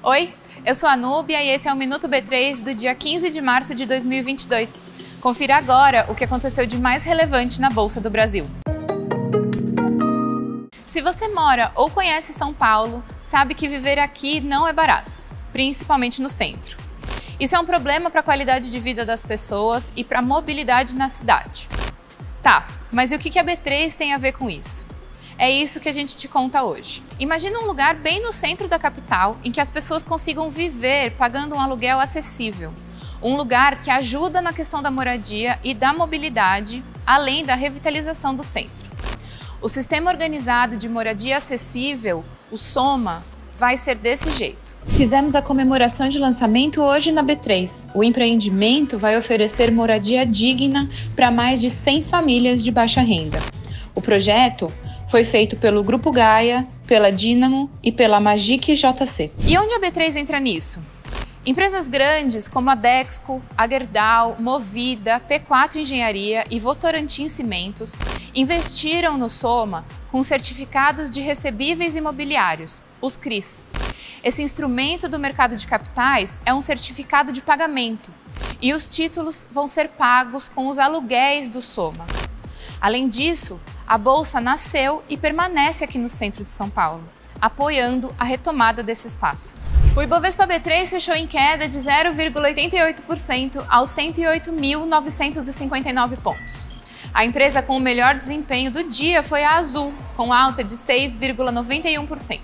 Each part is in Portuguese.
Oi, eu sou a Núbia e esse é o Minuto B3 do dia 15 de março de 2022. Confira agora o que aconteceu de mais relevante na Bolsa do Brasil. Se você mora ou conhece São Paulo, sabe que viver aqui não é barato, principalmente no centro. Isso é um problema para a qualidade de vida das pessoas e para a mobilidade na cidade. Tá, mas e o que a B3 tem a ver com isso? É isso que a gente te conta hoje. Imagina um lugar bem no centro da capital em que as pessoas consigam viver pagando um aluguel acessível. Um lugar que ajuda na questão da moradia e da mobilidade, além da revitalização do centro. O Sistema Organizado de Moradia Acessível, o SOMA, vai ser desse jeito. Fizemos a comemoração de lançamento hoje na B3. O empreendimento vai oferecer moradia digna para mais de 100 famílias de baixa renda. O projeto foi feito pelo Grupo Gaia, pela Dynamo e pela Magic JC. E onde a B3 entra nisso? Empresas grandes como a Dexco, a Gerdau, Movida, P4 Engenharia e Votorantim Cimentos investiram no Soma com certificados de recebíveis imobiliários, os CRIs. Esse instrumento do mercado de capitais é um certificado de pagamento e os títulos vão ser pagos com os aluguéis do Soma. Além disso, a bolsa nasceu e permanece aqui no centro de São Paulo, apoiando a retomada desse espaço. O Ibovespa B3 fechou em queda de 0,88% aos 108.959 pontos. A empresa com o melhor desempenho do dia foi a Azul, com alta de 6,91%.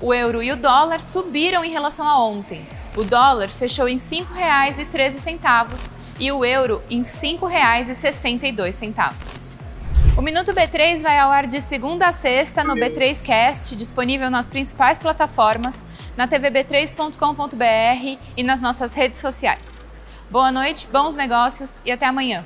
O euro e o dólar subiram em relação a ontem. O dólar fechou em R$ 5,13 e o euro em R$ 5,62. O Minuto B3 vai ao ar de segunda a sexta no B3Cast, disponível nas principais plataformas, na tvb3.com.br e nas nossas redes sociais. Boa noite, bons negócios e até amanhã.